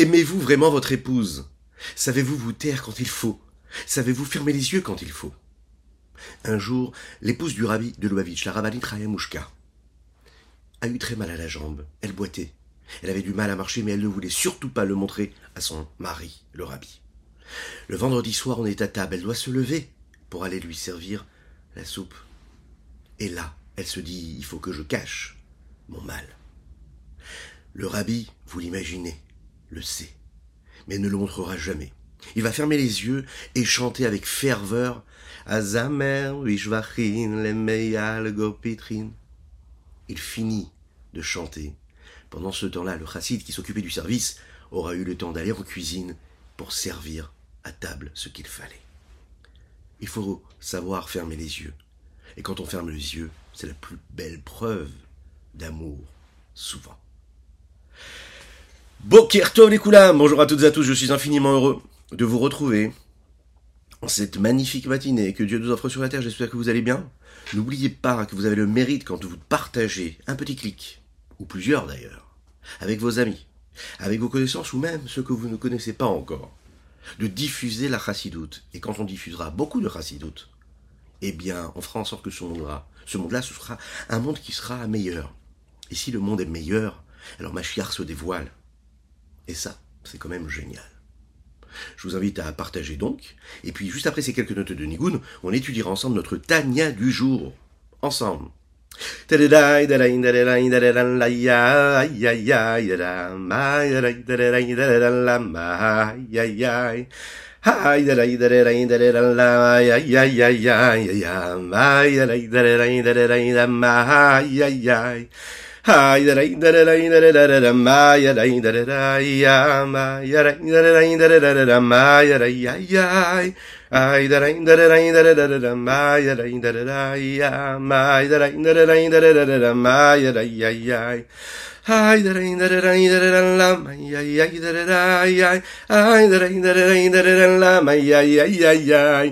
Aimez-vous vraiment votre épouse? Savez-vous vous taire quand il faut? Savez-vous fermer les yeux quand il faut? Un jour, l'épouse du rabbi de Lubavitch, la rabbinite Rayamushka, a eu très mal à la jambe. Elle boitait. Elle avait du mal à marcher, mais elle ne voulait surtout pas le montrer à son mari, le rabbi. Le vendredi soir, on est à table. Elle doit se lever pour aller lui servir la soupe. Et là, elle se dit, il faut que je cache mon mal. Le rabbi, vous l'imaginez, le sait, mais ne le montrera jamais. Il va fermer les yeux et chanter avec ferveur. Il finit de chanter. Pendant ce temps-là, le chassid qui s'occupait du service aura eu le temps d'aller en cuisine pour servir à table ce qu'il fallait. Il faut savoir fermer les yeux. Et quand on ferme les yeux, c'est la plus belle preuve d'amour, souvent. Bonjour à toutes et à tous, je suis infiniment heureux de vous retrouver en cette magnifique matinée que Dieu nous offre sur la terre, j'espère que vous allez bien. N'oubliez pas que vous avez le mérite quand vous partagez un petit clic, ou plusieurs d'ailleurs, avec vos amis, avec vos connaissances ou même ceux que vous ne connaissez pas encore, de diffuser la chassidoute. Et quand on diffusera beaucoup de chassidoute, eh bien, on fera en sorte que ce monde-là, ce monde-là, ce sera un monde qui sera meilleur. Et si le monde est meilleur, alors ma chiare se dévoile. Et ça, c'est quand même génial. Je vous invite à partager donc. Et puis, juste après ces quelques notes de Nigoun, on étudiera ensemble notre Tania du jour. Ensemble. Ay da rain da rain da rain la may ay ay da ay ay ay da rain da rain da rain la may ay ay ay ay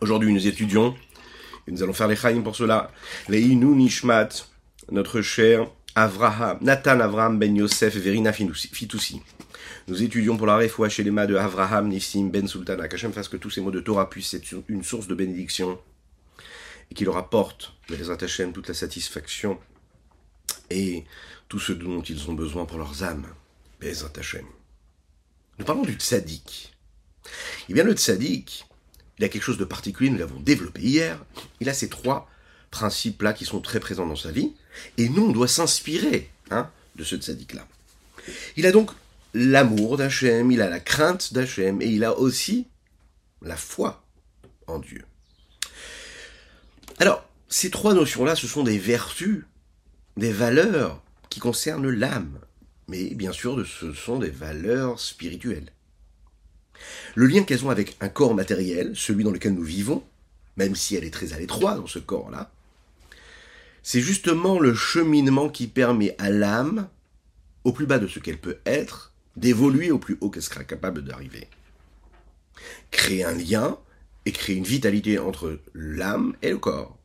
Aujourd'hui, nous étudions et nous allons faire les chaim pour cela. Les Inu Nishmat, notre cher Avraham, Nathan Avraham Ben Yosef Verina Fitoussi. Nous étudions pour la réfoua chez les mains de Avraham Nissim Ben Sultana. Qu'Hachem fasse que tous ces mots de Torah puissent être une source de bénédiction et qu'il leur apporte, les Hachem, toute la satisfaction et tout ce dont ils ont besoin pour leurs âmes. Bezat Hachem. Nous parlons du tzaddik. Eh bien, le tzaddik, il a quelque chose de particulier, nous l'avons développé hier. Il a ces trois principes-là qui sont très présents dans sa vie. Et nous, on doit s'inspirer hein, de ce tzaddik-là. Il a donc l'amour d'Hachem, il a la crainte d'Hachem, et il a aussi la foi en Dieu. Alors, ces trois notions-là, ce sont des vertus, des valeurs qui concernent l'âme, mais bien sûr, ce sont des valeurs spirituelles. Le lien qu'elles ont avec un corps matériel, celui dans lequel nous vivons, même si elle est très à l'étroit dans ce corps-là, c'est justement le cheminement qui permet à l'âme, au plus bas de ce qu'elle peut être, d'évoluer au plus haut qu'elle sera capable d'arriver. Créer un lien et créer une vitalité entre l'âme et le corps.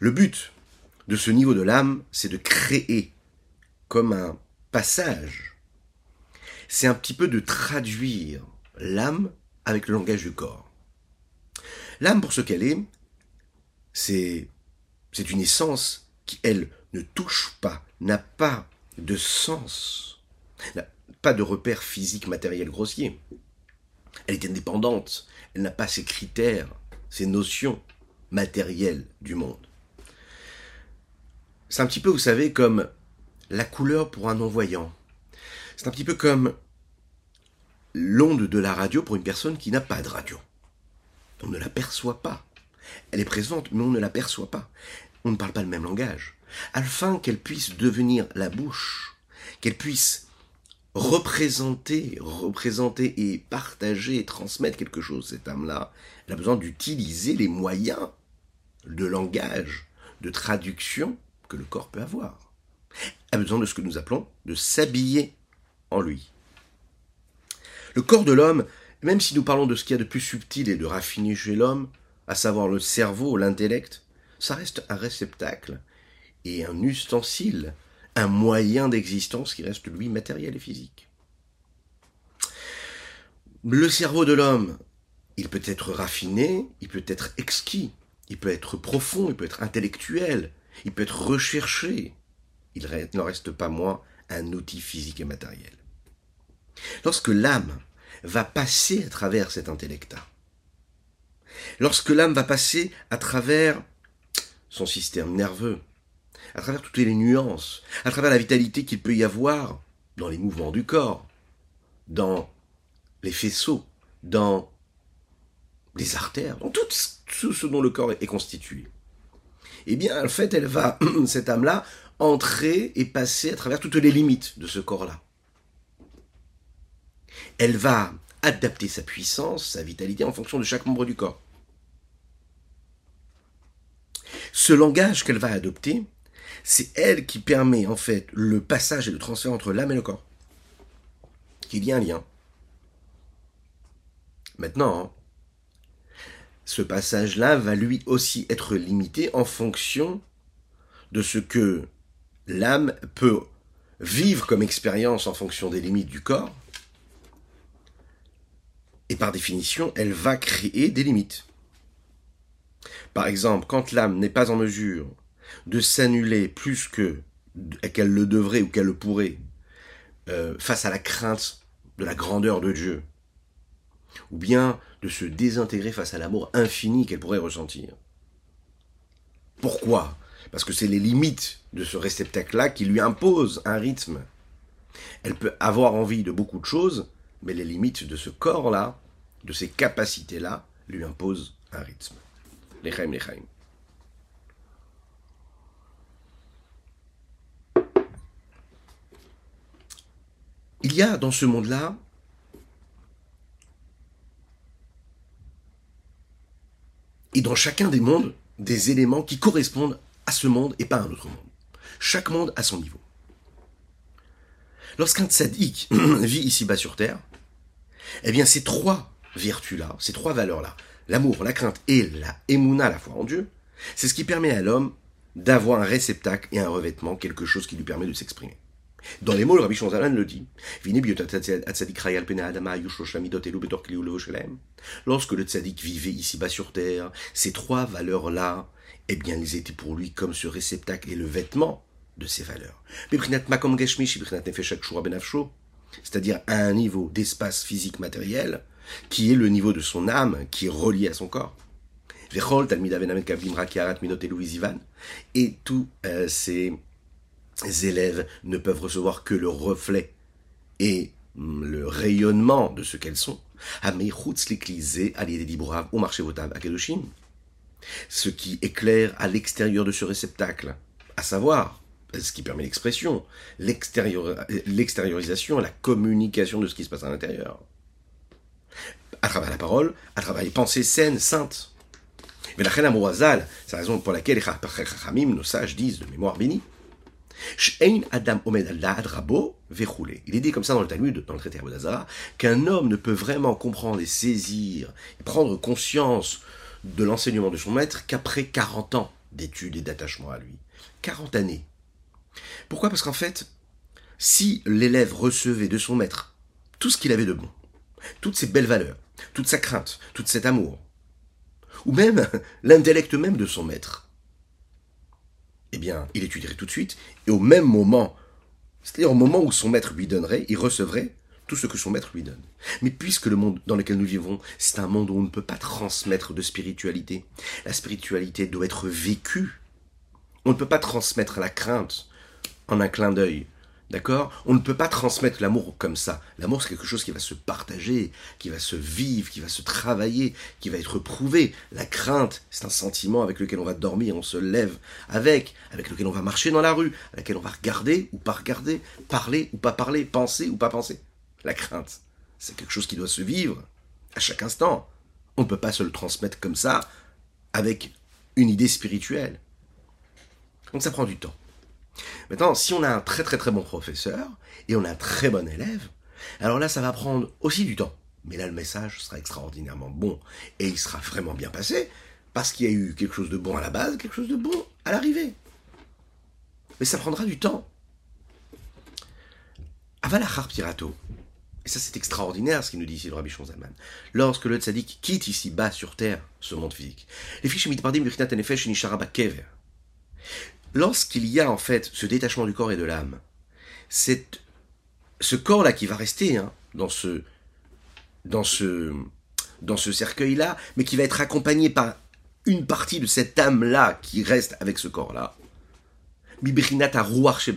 Le but de ce niveau de l'âme, c'est de créer comme un passage. C'est un petit peu de traduire l'âme avec le langage du corps. L'âme, pour ce qu'elle est, c'est, c'est une essence qui, elle, ne touche pas, n'a pas de sens, n'a pas de repère physique, matériel, grossier. Elle est indépendante, elle n'a pas ses critères, ses notions matérielles du monde. C'est un petit peu, vous savez, comme la couleur pour un non-voyant. C'est un petit peu comme l'onde de la radio pour une personne qui n'a pas de radio. On ne la perçoit pas. Elle est présente, mais on ne la perçoit pas. On ne parle pas le même langage. Afin qu'elle puisse devenir la bouche, qu'elle puisse représenter, représenter et partager et transmettre quelque chose, cette âme-là, elle a besoin d'utiliser les moyens de langage, de traduction que le corps peut avoir. Elle a besoin de ce que nous appelons de s'habiller en lui. Le corps de l'homme, même si nous parlons de ce qu'il y a de plus subtil et de raffiné chez l'homme, à savoir le cerveau, l'intellect, ça reste un réceptacle et un ustensile, un moyen d'existence qui reste lui matériel et physique. Le cerveau de l'homme, il peut être raffiné, il peut être exquis, il peut être profond, il peut être intellectuel, il peut être recherché. Il n'en reste pas moins un outil physique et matériel. Lorsque l'âme va passer à travers cet intellecta, lorsque l'âme va passer à travers son système nerveux, à travers toutes les nuances, à travers la vitalité qu'il peut y avoir dans les mouvements du corps, dans les faisceaux, dans les artères, dans tout ce dont le corps est constitué. Eh bien, en fait, elle va, cette âme-là, entrer et passer à travers toutes les limites de ce corps-là. Elle va adapter sa puissance, sa vitalité en fonction de chaque membre du corps. Ce langage qu'elle va adopter, c'est elle qui permet en fait le passage et le transfert entre l'âme et le corps. Qu'il y a un lien. Maintenant, ce passage-là va lui aussi être limité en fonction de ce que l'âme peut vivre comme expérience en fonction des limites du corps. Et par définition, elle va créer des limites. Par exemple, quand l'âme n'est pas en mesure de s'annuler plus que qu'elle le devrait ou qu'elle le pourrait euh, face à la crainte de la grandeur de Dieu, ou bien de se désintégrer face à l'amour infini qu'elle pourrait ressentir. Pourquoi? Parce que c'est les limites de ce réceptacle-là qui lui imposent un rythme. Elle peut avoir envie de beaucoup de choses, mais les limites de ce corps-là, de ces capacités-là, lui imposent un rythme. Lechaim, lechaim. Il y a dans ce monde-là et dans chacun des mondes des éléments qui correspondent à ce monde et pas à un autre monde. Chaque monde a son niveau. Lorsqu'un tzaddik vit ici-bas sur Terre, eh bien ces trois vertus-là, ces trois valeurs-là, l'amour, la crainte et la émouna, la foi en Dieu, c'est ce qui permet à l'homme d'avoir un réceptacle et un revêtement, quelque chose qui lui permet de s'exprimer. Dans les mots, le Rabbi Shonzalan le dit. Lorsque le tzaddik vivait ici-bas sur terre, ces trois valeurs-là, eh bien, ils étaient pour lui comme ce réceptacle et le vêtement de ces valeurs. C'est-à-dire à un niveau d'espace physique matériel, qui est le niveau de son âme, qui est relié à son corps. Et tous euh, ces élèves ne peuvent recevoir que le reflet et mm, le rayonnement de ce qu'elles sont. Ce qui éclaire à l'extérieur de ce réceptacle, à savoir ce qui permet l'expression, l'extériorisation, la communication de ce qui se passe à l'intérieur. À travers la parole, à travers les pensées saines, saintes. Mais la c'est la raison pour laquelle les nos sages disent de mémoire bénie, Adam Il est dit comme ça dans le Talmud, dans le traité d'Azara, qu'un homme ne peut vraiment comprendre et saisir et prendre conscience de l'enseignement de son maître qu'après 40 ans d'études et d'attachement à lui. 40 années. Pourquoi? Parce qu'en fait, si l'élève recevait de son maître tout ce qu'il avait de bon, toutes ses belles valeurs, toute sa crainte, tout cet amour, ou même l'intellect même de son maître, eh bien, il étudierait tout de suite, et au même moment, c'est-à-dire au moment où son maître lui donnerait, il recevrait tout ce que son maître lui donne. Mais puisque le monde dans lequel nous vivons, c'est un monde où on ne peut pas transmettre de spiritualité, la spiritualité doit être vécue. On ne peut pas transmettre la crainte en un clin d'œil, D'accord? On ne peut pas transmettre l'amour comme ça. L'amour, c'est quelque chose qui va se partager, qui va se vivre, qui va se travailler, qui va être prouvé. La crainte, c'est un sentiment avec lequel on va dormir, on se lève avec, avec lequel on va marcher dans la rue, avec lequel on va regarder ou pas regarder, parler ou pas parler, penser ou pas penser. La crainte, c'est quelque chose qui doit se vivre à chaque instant. On ne peut pas se le transmettre comme ça avec une idée spirituelle. Donc ça prend du temps. Maintenant, si on a un très très très bon professeur et on a un très bon élève, alors là, ça va prendre aussi du temps. Mais là, le message sera extraordinairement bon et il sera vraiment bien passé parce qu'il y a eu quelque chose de bon à la base, quelque chose de bon à l'arrivée. Mais ça prendra du temps. Avalachar Pirato. Et ça, c'est extraordinaire ce qu'il nous dit ici le Rabbi Shonzalman. Lorsque le tzaddik quitte ici bas sur terre ce monde physique, les fiches mitpardim lorsqu'il y a en fait ce détachement du corps et de l'âme, c'est ce corps-là qui va rester hein, dans ce cercueil-là, mais qui va être accompagné par une partie de cette âme-là qui reste avec ce corps-là. Bibrinat à rouar chez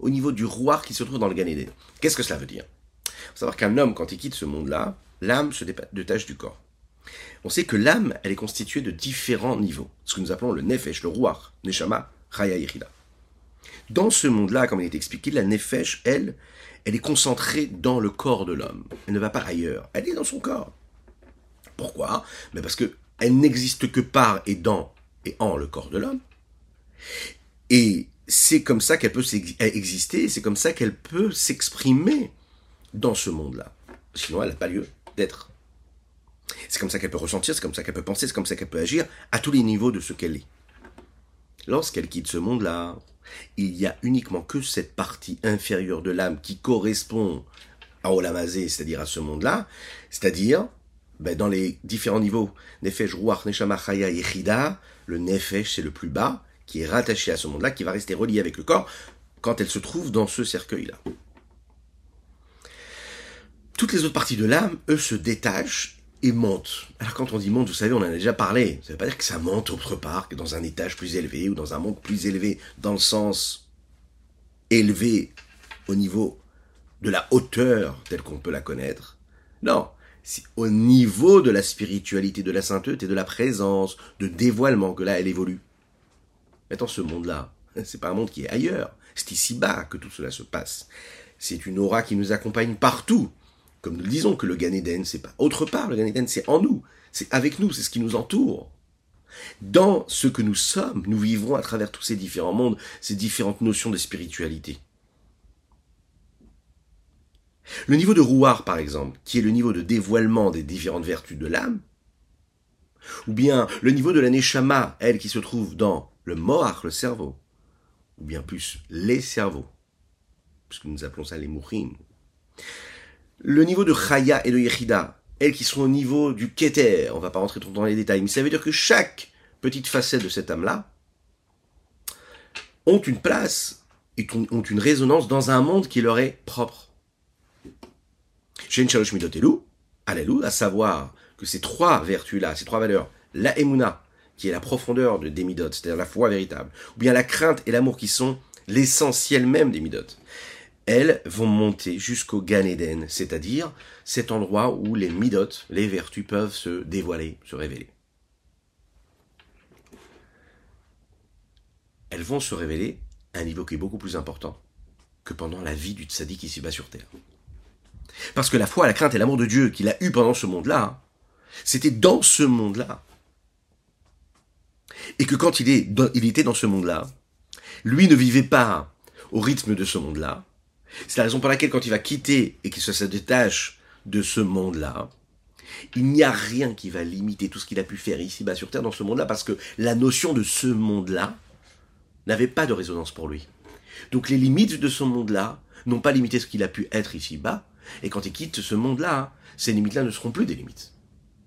au niveau du rouar qui se trouve dans le Ganeden. Qu'est-ce que cela veut dire? Il faut savoir qu'un homme, quand il quitte ce monde-là, l'âme se détache du corps on sait que l'âme, elle est constituée de différents niveaux, ce que nous appelons le nefesh, le ruach, neshama, chaya Dans ce monde-là, comme il est expliqué, la nefesh, elle, elle est concentrée dans le corps de l'homme. Elle ne va pas ailleurs, elle est dans son corps. Pourquoi? Mais Parce que elle n'existe que par et dans et en le corps de l'homme. Et c'est comme ça qu'elle peut exister, c'est comme ça qu'elle peut s'exprimer dans ce monde-là. Sinon, elle n'a pas lieu d'être. C'est comme ça qu'elle peut ressentir, c'est comme ça qu'elle peut penser, c'est comme ça qu'elle peut agir à tous les niveaux de ce qu'elle est. Lorsqu'elle quitte ce monde-là, il n'y a uniquement que cette partie inférieure de l'âme qui correspond à Olamazé, c'est-à-dire à ce monde-là, c'est-à-dire ben, dans les différents niveaux, Nefesh, Ruach, Neshama, Chaya et le Nefesh c'est le plus bas, qui est rattaché à ce monde-là, qui va rester relié avec le corps quand elle se trouve dans ce cercueil-là. Toutes les autres parties de l'âme, eux, se détachent et monte. Alors quand on dit monte, vous savez, on en a déjà parlé. Ça ne veut pas dire que ça monte autre part, que dans un étage plus élevé ou dans un monde plus élevé, dans le sens élevé au niveau de la hauteur telle qu'on peut la connaître. Non, c'est au niveau de la spiritualité, de la sainteté, de la présence, de dévoilement que là elle évolue. Maintenant, ce monde-là, c'est pas un monde qui est ailleurs. C'est ici-bas que tout cela se passe. C'est une aura qui nous accompagne partout comme nous le disons, que le Gan Eden, c'est pas autre part, le Gan Eden, c'est en nous, c'est avec nous, c'est ce qui nous entoure. Dans ce que nous sommes, nous vivrons à travers tous ces différents mondes, ces différentes notions de spiritualité. Le niveau de Rouar, par exemple, qui est le niveau de dévoilement des différentes vertus de l'âme, ou bien le niveau de la Neshama, elle qui se trouve dans le Moach, le cerveau, ou bien plus les cerveaux, puisque nous appelons ça les Mouchim, le niveau de Chaya et de Yechida, elles qui sont au niveau du Keter, on va pas rentrer trop dans les détails, mais ça veut dire que chaque petite facette de cette âme-là ont une place et ont une résonance dans un monde qui leur est propre. Shen Shalosh Midotelu, à savoir que ces trois vertus-là, ces trois valeurs, la Emuna, qui est la profondeur de, des Midot, c'est-à-dire la foi véritable, ou bien la crainte et l'amour qui sont l'essentiel même des Midot, elles vont monter jusqu'au Gan Eden, c'est-à-dire cet endroit où les midot, les vertus peuvent se dévoiler, se révéler. Elles vont se révéler à un niveau qui est beaucoup plus important que pendant la vie du tzaddik ici bas sur terre. Parce que la foi, la crainte et l'amour de Dieu qu'il a eu pendant ce monde-là, c'était dans ce monde-là. Et que quand il était dans ce monde-là, lui ne vivait pas au rythme de ce monde-là, c'est la raison pour laquelle quand il va quitter et qu'il se détache de ce monde-là, il n'y a rien qui va limiter tout ce qu'il a pu faire ici-bas sur Terre dans ce monde-là, parce que la notion de ce monde-là n'avait pas de résonance pour lui. Donc les limites de ce monde-là n'ont pas limité ce qu'il a pu être ici-bas, et quand il quitte ce monde-là, ces limites-là ne seront plus des limites.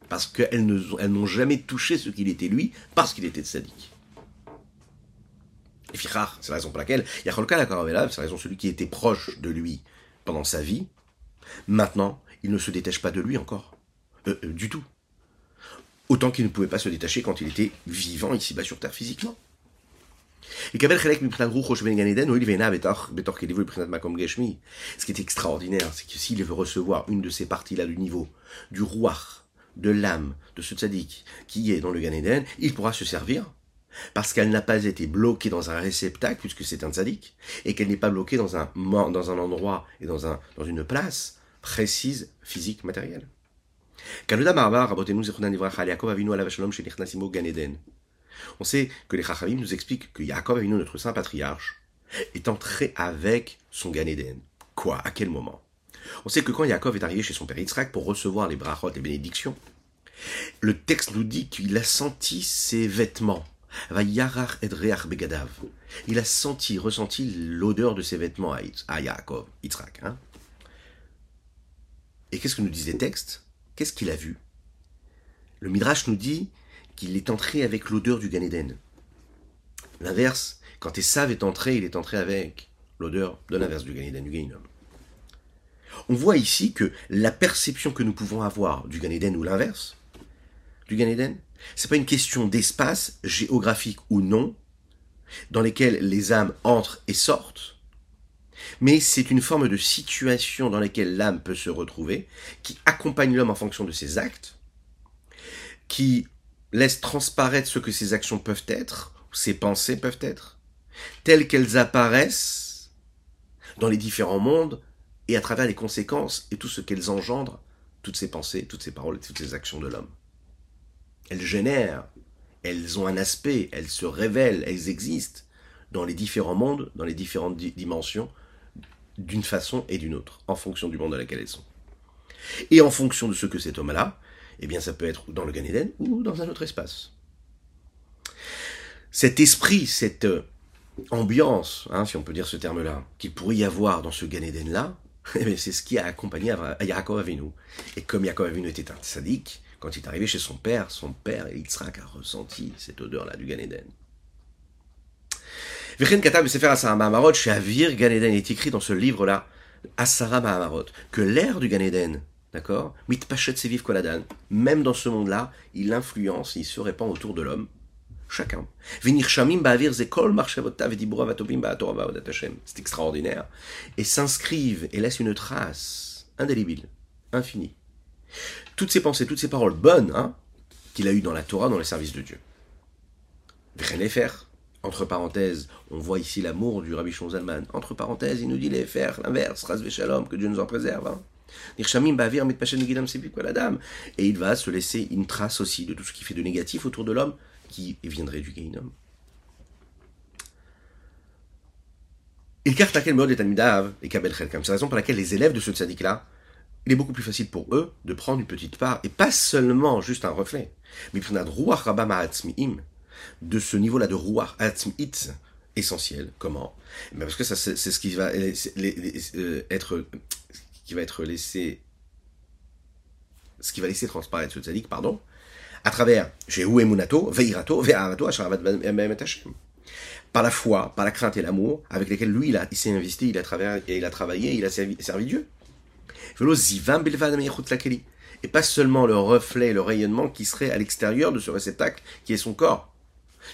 Parce qu'elles n'ont jamais touché ce qu'il était lui, parce qu'il était sadique. C'est la raison pour laquelle Yacholka la c'est la raison celui qui était proche de lui pendant sa vie. Maintenant, il ne se détache pas de lui encore. Euh, euh, du tout. Autant qu'il ne pouvait pas se détacher quand il était vivant ici-bas sur Terre physiquement. Ce qui est extraordinaire, c'est que s'il veut recevoir une de ces parties-là du niveau, du roi, de l'âme, de ce tzaddik qui est dans le Gan Eden, il pourra se servir parce qu'elle n'a pas été bloquée dans un réceptacle, puisque c'est un tzaddik, et qu'elle n'est pas bloquée dans un, dans un endroit et dans, un, dans une place précise, physique, matérielle. On sait que les Chachamim nous expliquent que Yaakov Avinu, notre saint patriarche, est entré avec son Gan Eden. Quoi? À quel moment? On sait que quand Yaakov est arrivé chez son père Yitzhak pour recevoir les brachot, les bénédictions, le texte nous dit qu'il a senti ses vêtements. Begadav. Il a senti, ressenti l'odeur de ses vêtements à Yaakov, Yitzhak. Hein Et qu'est-ce que nous disent les textes? Qu'est-ce qu'il a vu? Le Midrash nous dit qu'il est entré avec l'odeur du Gan L'inverse, quand Esav est entré, il est entré avec l'odeur de l'inverse du Gan du Gainum. On voit ici que la perception que nous pouvons avoir du Gan ou l'inverse du Gan ce c'est pas une question d'espace géographique ou non, dans lesquels les âmes entrent et sortent, mais c'est une forme de situation dans laquelle l'âme peut se retrouver, qui accompagne l'homme en fonction de ses actes, qui laisse transparaître ce que ses actions peuvent être, ou ses pensées peuvent être, telles qu'elles apparaissent dans les différents mondes et à travers les conséquences et tout ce qu'elles engendrent, toutes ces pensées, toutes ces paroles, toutes ces actions de l'homme. Elles génèrent, elles ont un aspect, elles se révèlent, elles existent dans les différents mondes, dans les différentes dimensions, d'une façon et d'une autre, en fonction du monde dans lequel elles sont. Et en fonction de ce que cet homme-là, eh bien ça peut être dans le Gan Eden ou dans un autre espace. Cet esprit, cette euh, ambiance, hein, si on peut dire ce terme-là, qu'il pourrait y avoir dans ce Gan Eden-là, eh c'est ce qui a accompagné Yaakov Avinu. Et comme Yaakov Avinu était un sadique, quand il est arrivé chez son père, son père, Yitzhak, a ressenti cette odeur-là du Gan Eden. Katab Sefer Asara Mahamarot, chez Avir Gan Eden, est écrit dans ce livre-là, Asara Mahamarot, que l'air du Gan Eden, D'accord Seviv Koladan. Même dans ce monde-là, il influence, il se répand autour de l'homme. Chacun. C'est extraordinaire. Et s'inscrivent et laissent une trace indélébile, infinie. Toutes ces pensées, toutes ces paroles bonnes hein, qu'il a eues dans la Torah, dans les services de Dieu. faire. Entre parenthèses, on voit ici l'amour du Rabbi Zalman. Entre parenthèses, il nous dit les faire, l'inverse, Ras Shalom, que Dieu nous en préserve. Hein. Et il va se laisser une trace aussi de tout ce qui fait de négatif autour de l'homme qui viendrait du Gainum. Il carte laquelle mode et Kabel C'est la raison pour laquelle les élèves de ce tzaddik-là, il est beaucoup plus facile pour eux de prendre une petite part, et pas seulement juste un reflet, mais de ce niveau-là de ruach atzmi'it essentiel. Comment? Eh Parce que ça, c'est ce qui va euh, être qui va être laissé, ce qui va laisser transparaître ce tzaddik, pardon, à travers Emunato, Veirato, Ve'arato, par la foi, par la crainte et l'amour, avec lesquels lui, il, il s'est investi, il a, travaillé, il a travaillé, il a servi, servi Dieu. Et pas seulement le reflet, le rayonnement qui serait à l'extérieur de ce réceptacle qui est son corps,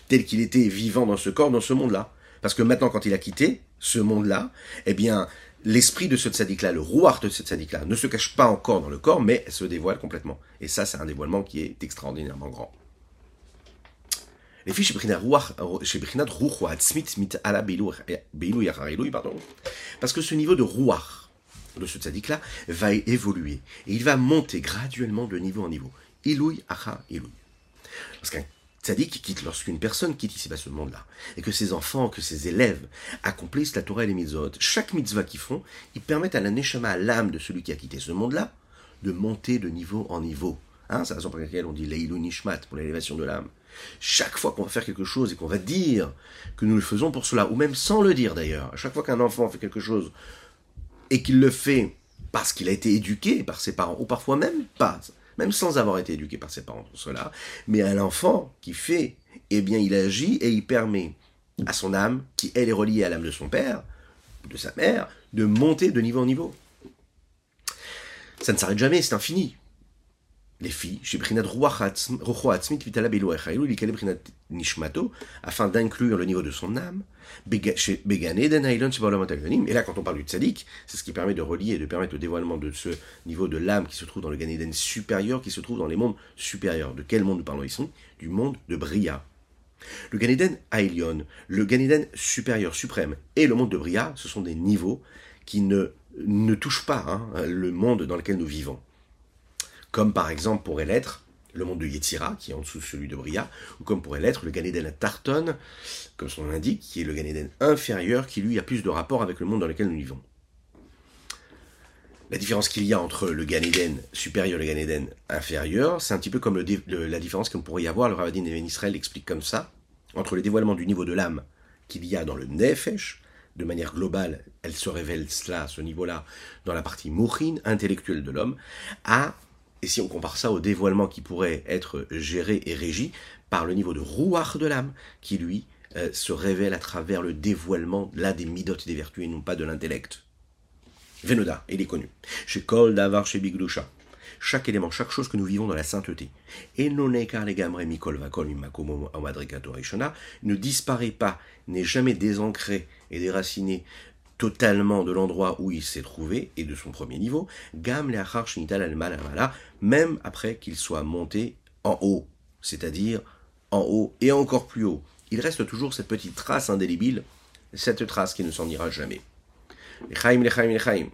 tel qu'il était vivant dans ce corps, dans ce monde-là. Parce que maintenant, quand il a quitté ce monde-là, eh bien, l'esprit de ce tzaddik-là, le rouard de ce tzaddik-là, ne se cache pas encore dans le corps, mais se dévoile complètement. Et ça, c'est un dévoilement qui est extraordinairement grand. Les filles parce que ce niveau de rouar de ce tzaddik-là va évoluer et il va monter graduellement de niveau en niveau. Ilouy, acha, ilouy. Parce qu'un qui quitte lorsqu'une personne quitte ici ce monde-là, et que ses enfants, que ses élèves accomplissent la Torah et les mitzvot, chaque mitzvah qu'ils font, ils permettent à la à l'âme de celui qui a quitté ce monde-là, de monter de niveau en niveau. Hein, c'est la raison pour laquelle on dit Leilu Nishmat, pour l'élévation de l'âme. Chaque fois qu'on va faire quelque chose et qu'on va dire que nous le faisons pour cela, ou même sans le dire d'ailleurs, à chaque fois qu'un enfant fait quelque chose et qu'il le fait parce qu'il a été éduqué par ses parents, ou parfois même pas, même sans avoir été éduqué par ses parents pour cela, mais à l'enfant qui fait, eh bien il agit et il permet à son âme, qui elle est reliée à l'âme de son père, de sa mère, de monter de niveau en niveau. Ça ne s'arrête jamais, c'est infini. Les filles, afin d'inclure le niveau de son âme, et là, quand on parle du tzaddik, c'est ce qui permet de relier et de permettre le dévoilement de ce niveau de l'âme qui se trouve dans le Ganéden supérieur, qui se trouve dans les mondes supérieurs. De quel monde nous parlons ici? Du monde de Bria. Le Ganéden Aelion, le Ganéden supérieur, suprême, et le monde de Bria, ce sont des niveaux qui ne, ne touchent pas hein, le monde dans lequel nous vivons comme par exemple pourrait l'être le monde de Yetzira, qui est en dessous de celui de Bria, ou comme pourrait l'être le Ganéden Tarton, comme son nom l'indique, qui est le Ganéden inférieur, qui lui a plus de rapport avec le monde dans lequel nous vivons. La différence qu'il y a entre le Ganéden supérieur et le Ganéden inférieur, c'est un petit peu comme la différence qu'on pourrait y avoir, le Ravadin Even Israël explique comme ça, entre le dévoilement du niveau de l'âme qu'il y a dans le Nefesh, de manière globale, elle se révèle cela, ce niveau-là, dans la partie mourine, intellectuelle de l'homme, à et si on compare ça au dévoilement qui pourrait être géré et régi par le niveau de rouar de l'âme, qui lui euh, se révèle à travers le dévoilement là des midotes des vertus et non pas de l'intellect. Venoda, il est connu. Chez Kol Davar chez Biglusha. Chaque élément, chaque chose que nous vivons dans la sainteté. Et non ne disparaît pas, n'est jamais désancré et déraciné totalement de l'endroit où il s'est trouvé et de son premier niveau, Gam même après qu'il soit monté en haut, c'est-à-dire en haut et encore plus haut. Il reste toujours cette petite trace indélébile, cette trace qui ne s'en ira jamais. Lechaim, lechaim, lechaim.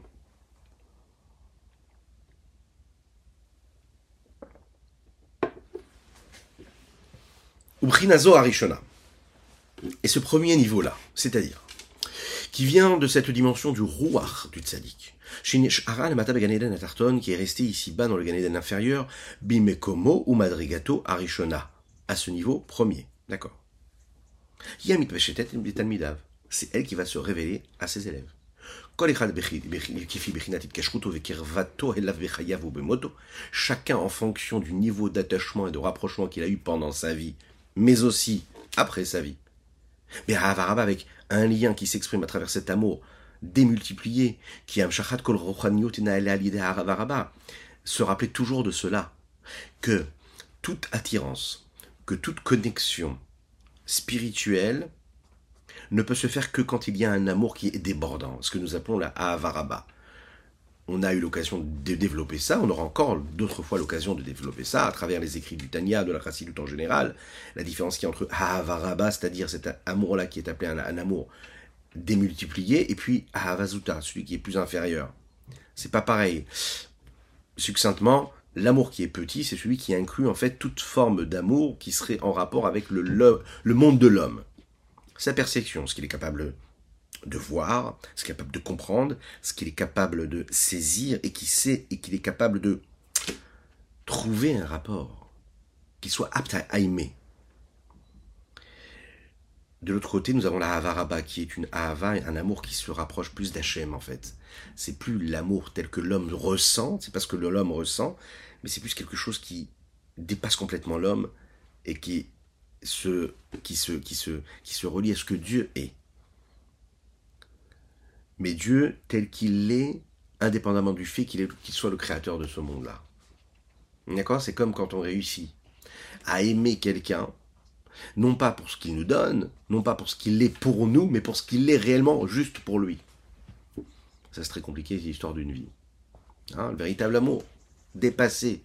Arishona. Et ce premier niveau-là, c'est-à-dire qui vient de cette dimension du rouar du tzaddik. qui est resté ici-bas dans le Ganeden inférieur, bimekomo ou madrigato arishona, à ce niveau premier. D'accord. C'est elle qui va se révéler à ses élèves. Chacun en fonction du niveau d'attachement et de rapprochement qu'il a eu pendant sa vie, mais aussi après sa vie. Mais avec un lien qui s'exprime à travers cet amour démultiplié, qui est se rappeler toujours de cela, que toute attirance, que toute connexion spirituelle ne peut se faire que quand il y a un amour qui est débordant, ce que nous appelons la Avaraba on a eu l'occasion de développer ça, on aura encore d'autres fois l'occasion de développer ça à travers les écrits du Tanya, de la Chassidut en général, la différence qui y a entre Ahavaraba, c'est-à-dire cet amour-là qui est appelé un, amour démultiplié, et puis Ahavazuta, celui qui est plus inférieur. C'est pas pareil. Succinctement, l'amour qui est petit, c'est celui qui inclut en fait toute forme d'amour qui serait en rapport avec le, le monde de l'homme. Sa perception, ce qu'il est capable de voir, ce qu'il est capable de comprendre, ce qu'il est capable de saisir et qui sait et qu'il est capable de trouver un rapport, qu'il soit apte à aimer. De l'autre côté, nous avons la Havaraba, qui est une Hava, un amour qui se rapproche plus d'Hachem, en fait. C'est plus l'amour tel que l'homme ressent, c'est parce que l'homme ressent, mais c'est plus quelque chose qui dépasse complètement l'homme et qui se, qui, se, qui, se, qui se relie à ce que Dieu est mais Dieu tel qu'il est, indépendamment du fait qu'il soit le créateur de ce monde-là. D'accord? C'est comme quand on réussit à aimer quelqu'un, non pas pour ce qu'il nous donne, non pas pour ce qu'il est pour nous, mais pour ce qu'il est réellement juste pour lui. Ça c'est très compliqué, c'est l'histoire d'une vie. Hein, le véritable amour, dépasser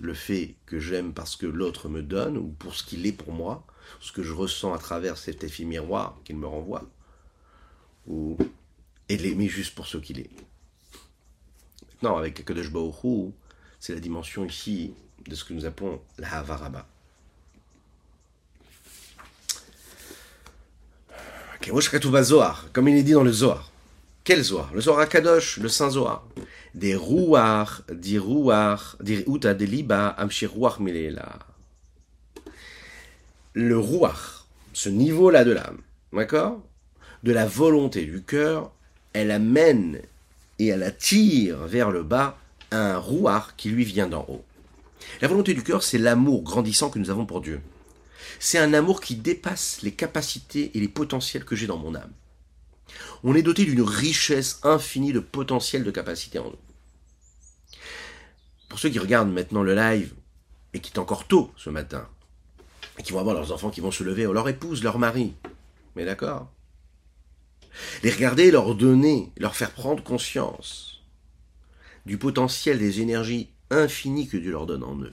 le fait que j'aime parce que l'autre me donne, ou pour ce qu'il est pour moi, ce que je ressens à travers cet effet miroir qu'il me renvoie, et l'aimer juste pour ce qu'il est. Maintenant, avec Kadosh Baruch c'est la dimension ici de ce que nous appelons la Havaraba. Comme il est dit dans le Zohar. Quel Zohar? Le Zohar Kadosh, le Saint Zohar. Des rouar, des rouar, des uta, des liba. Le rouar, ce niveau-là de l'âme, d'accord? De la volonté du cœur, elle amène et elle attire vers le bas un rouard qui lui vient d'en haut. La volonté du cœur, c'est l'amour grandissant que nous avons pour Dieu. C'est un amour qui dépasse les capacités et les potentiels que j'ai dans mon âme. On est doté d'une richesse infinie de potentiel de capacité en nous. pour ceux qui regardent maintenant le live et qui est encore tôt ce matin, et qui vont avoir leurs enfants qui vont se lever, leur épouse, leur mari, mais d'accord? Les regarder, leur donner, leur faire prendre conscience du potentiel des énergies infinies que Dieu leur donne en eux.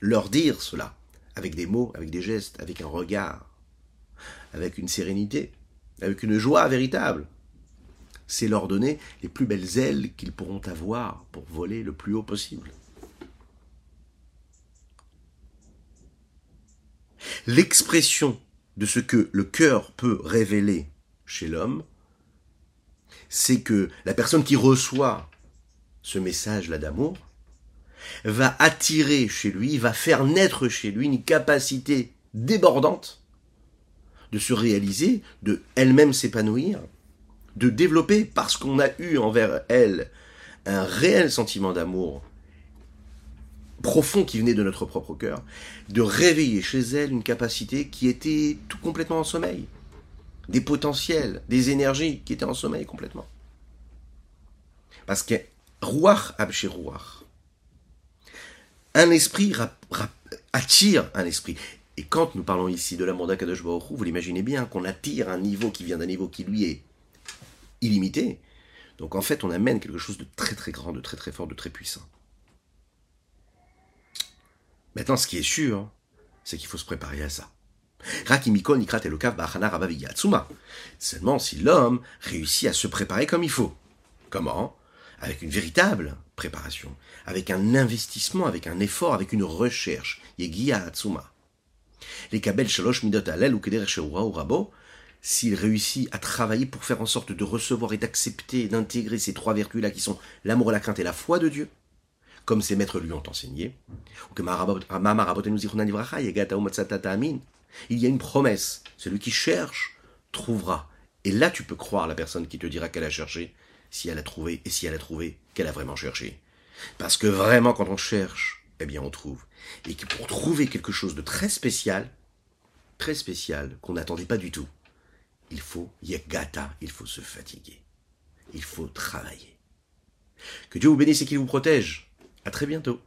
Leur dire cela, avec des mots, avec des gestes, avec un regard, avec une sérénité, avec une joie véritable. C'est leur donner les plus belles ailes qu'ils pourront avoir pour voler le plus haut possible. L'expression de ce que le cœur peut révéler chez l'homme, c'est que la personne qui reçoit ce message-là d'amour va attirer chez lui, va faire naître chez lui une capacité débordante de se réaliser, de elle-même s'épanouir, de développer, parce qu'on a eu envers elle un réel sentiment d'amour profond qui venait de notre propre cœur, de réveiller chez elle une capacité qui était tout complètement en sommeil, des potentiels, des énergies qui étaient en sommeil complètement. Parce que Rouach chez Rouach, un esprit attire un esprit. Et quand nous parlons ici de l'amour d'Akadosh Baruch vous l'imaginez bien, qu'on attire un niveau qui vient d'un niveau qui lui est illimité. Donc en fait, on amène quelque chose de très très grand, de très très fort, de très puissant. Maintenant, ce qui est sûr, c'est qu'il faut se préparer à ça. Seulement si l'homme réussit à se préparer comme il faut. Comment? Avec une véritable préparation, avec un investissement, avec un effort, avec une recherche. Yegia Atsuma. Les Kabel Shalosh Midot Alel ou Keder ou Rabo, s'il réussit à travailler pour faire en sorte de recevoir et d'accepter, d'intégrer ces trois vertus-là qui sont l'amour, la crainte et la foi de Dieu, comme ses maîtres lui ont enseigné, il y a une promesse, celui qui cherche trouvera. Et là tu peux croire la personne qui te dira qu'elle a cherché, si elle a trouvé, et si elle a trouvé, qu'elle a vraiment cherché. Parce que vraiment quand on cherche, eh bien on trouve. Et que pour trouver quelque chose de très spécial, très spécial, qu'on n'attendait pas du tout, il faut yegata, il faut se fatiguer. Il faut travailler. Que Dieu vous bénisse et qu'il vous protège. À très bientôt.